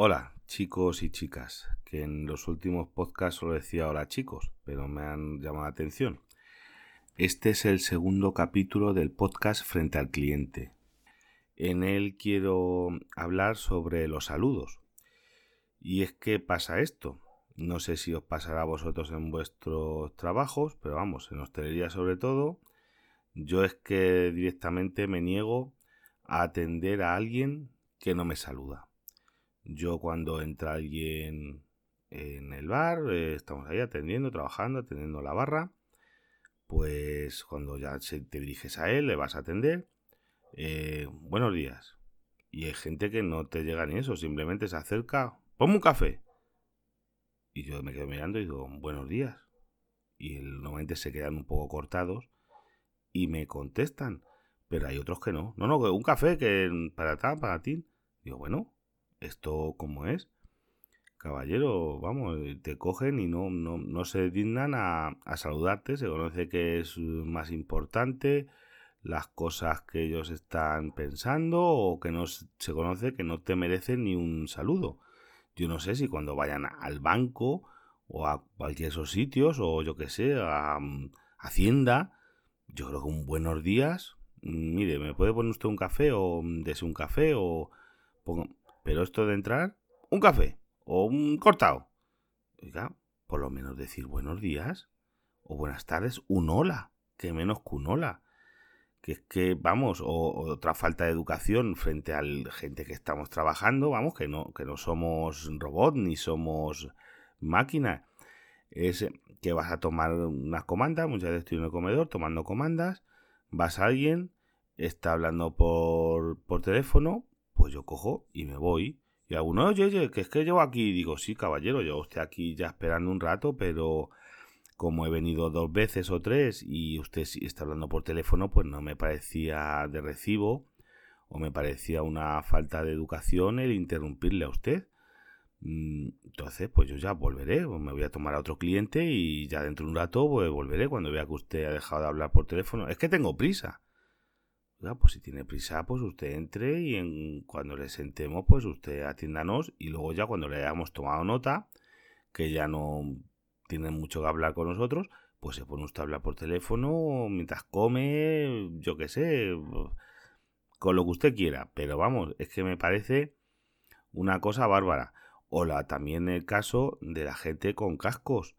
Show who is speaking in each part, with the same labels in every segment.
Speaker 1: Hola, chicos y chicas, que en los últimos podcasts solo decía hola chicos, pero me han llamado la atención. Este es el segundo capítulo del podcast Frente al Cliente. En él quiero hablar sobre los saludos. Y es que pasa esto. No sé si os pasará a vosotros en vuestros trabajos, pero vamos, en hostelería sobre todo. Yo es que directamente me niego a atender a alguien que no me saluda. Yo cuando entra alguien en el bar, eh, estamos ahí atendiendo, trabajando, atendiendo la barra, pues cuando ya te diriges a él, le vas a atender, eh, buenos días. Y hay gente que no te llega ni eso, simplemente se acerca, ponme un café. Y yo me quedo mirando y digo, buenos días. Y normalmente se quedan un poco cortados y me contestan, pero hay otros que no. No, no, un café que para tal, para ti. Digo, bueno, ¿esto cómo es? Caballero, vamos, te cogen y no, no, se dignan a, saludarte, se conoce que es más importante las cosas que ellos están pensando o que no se conoce que no te merecen ni un saludo. Yo no sé si cuando vayan al banco o a cualquier esos sitios o yo que sé, a, mm, Hacienda, yo creo que un buenos días, mm, mire, ¿me puede poner usted un café o mm, dese un café o pero esto de entrar, un café o un cortado. Oiga, por lo menos decir buenos días o buenas tardes, un hola, que menos que un hola. Que es que, vamos, o, otra falta de educación frente a la gente que estamos trabajando, vamos, que no, que no somos robot ni somos máquina. Es que vas a tomar unas comandas, muchas veces estoy en el comedor tomando comandas, vas a alguien, está hablando por, por teléfono, pues yo cojo y me voy. Y alguno, oye, oye, que es que llevo aquí. digo, sí, caballero, yo estoy aquí ya esperando un rato, pero como he venido dos veces o tres y usted está hablando por teléfono, pues no me parecía de recibo o me parecía una falta de educación el interrumpirle a usted. Mm, entonces, pues yo ya volveré, me voy a tomar a otro cliente y ya dentro de un rato pues volveré cuando vea que usted ha dejado de hablar por teléfono. Es que tengo prisa pues si tiene prisa, pues usted entre y en, cuando le sentemos, pues usted atiéndanos y luego ya cuando le hayamos tomado nota, que ya no tiene mucho que hablar con nosotros, pues se pone usted a hablar por teléfono mientras come, yo qué sé, con lo que usted quiera. Pero vamos, es que me parece una cosa bárbara. O la, también el caso de la gente con cascos.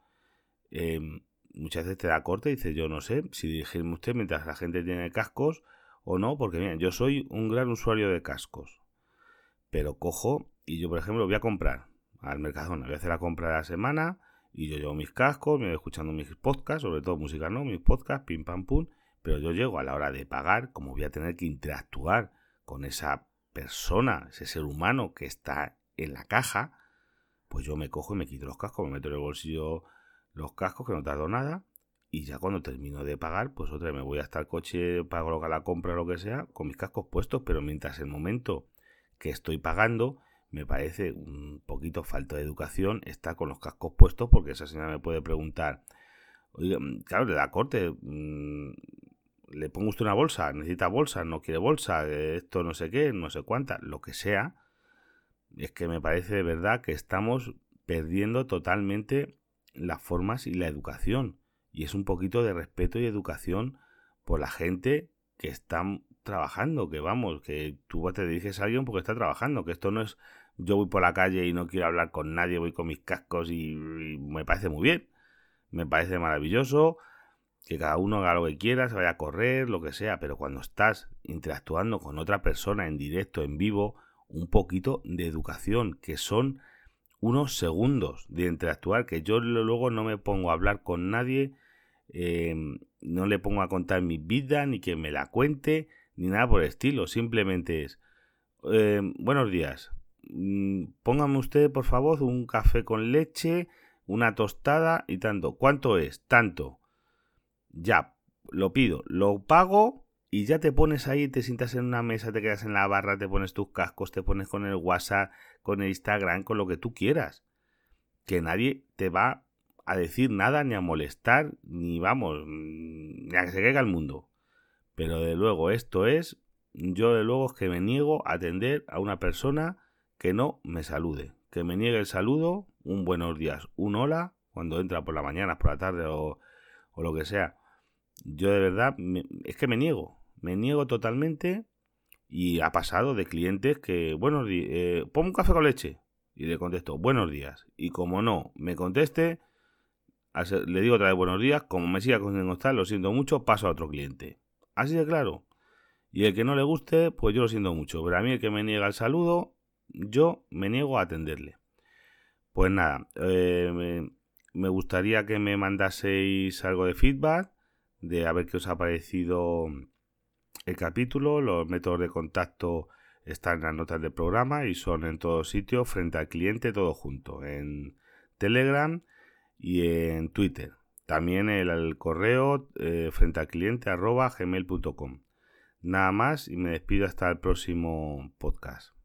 Speaker 1: Em, muchas veces te da corte y dice, yo no sé, si dirigirme usted mientras la gente tiene cascos, o no, porque miren, yo soy un gran usuario de cascos, pero cojo y yo, por ejemplo, voy a comprar al Mercadona, voy a hacer la compra de la semana y yo llevo mis cascos, me voy escuchando mis podcasts, sobre todo música, ¿no? Mis podcasts, pim pam pum, pero yo llego a la hora de pagar, como voy a tener que interactuar con esa persona, ese ser humano que está en la caja, pues yo me cojo y me quito los cascos, me meto en el bolsillo los cascos, que no tardo nada, y ya cuando termino de pagar, pues otra vez me voy hasta el coche, pago la compra o lo que sea, con mis cascos puestos, pero mientras el momento que estoy pagando, me parece un poquito falta de educación estar con los cascos puestos, porque esa señora me puede preguntar, oye, mm, claro, le da corte, mm, le pongo usted una bolsa, necesita bolsa, no quiere bolsa, esto no sé qué, no sé cuánta, lo que sea, es que me parece de verdad que estamos perdiendo totalmente las formas y la educación y es un poquito de respeto y educación por la gente que está trabajando, que vamos, que tú te diriges a alguien porque está trabajando, que esto no es yo voy por la calle y no quiero hablar con nadie, voy con mis cascos y, me parece muy bien, me parece maravilloso que cada uno haga lo que quiera, se vaya a correr, lo que sea, pero cuando estás interactuando con otra persona en directo, en vivo, un poquito de educación, que son unos segundos de interactuar, que yo luego no me pongo a hablar con nadie Em, no le pongo a contar mi vida, ni que me la cuente, ni nada por el estilo. Simplemente es, em, buenos días, mm, póngame usted, por favor, un café con leche, una tostada y tanto. ¿Cuánto es? Tanto. Ya, lo pido, lo pago y ya te pones ahí, te sientas en una mesa, te quedas en la barra, te pones tus cascos, te pones con el WhatsApp, con el Instagram, con lo que tú quieras. Que nadie te va a decir nada, ni a molestar, ni vamos, ni a que se caiga el mundo. Pero de luego, esto es, yo de luego es que me niego a atender a una persona que no me salude, que me niegue el saludo, un buenos días, un hola, cuando entra por la mañana, por la tarde o, lo que sea. Yo de verdad, es que me niego, me niego totalmente y ha pasado de clientes que, bueno, eh, pon un café con leche y le contesto, buenos días. Y como no me conteste, le digo otra vez buenos días, como me siga con estar, lo siento mucho, paso a otro cliente. Así de claro. Y el que no le guste, pues yo lo siento mucho. Pero a mí el que me niega el saludo, yo me niego a atenderle. Pues nada, eh, me, gustaría que me mandaseis algo de feedback, de a ver qué os ha parecido el capítulo. Los métodos de contacto están en las notas del programa y son en todos sitios, frente al cliente, todo junto. En Telegram y en Twitter. También el, correo eh, frente al cliente arroba gmail.com. Nada más y me despido hasta el próximo podcast.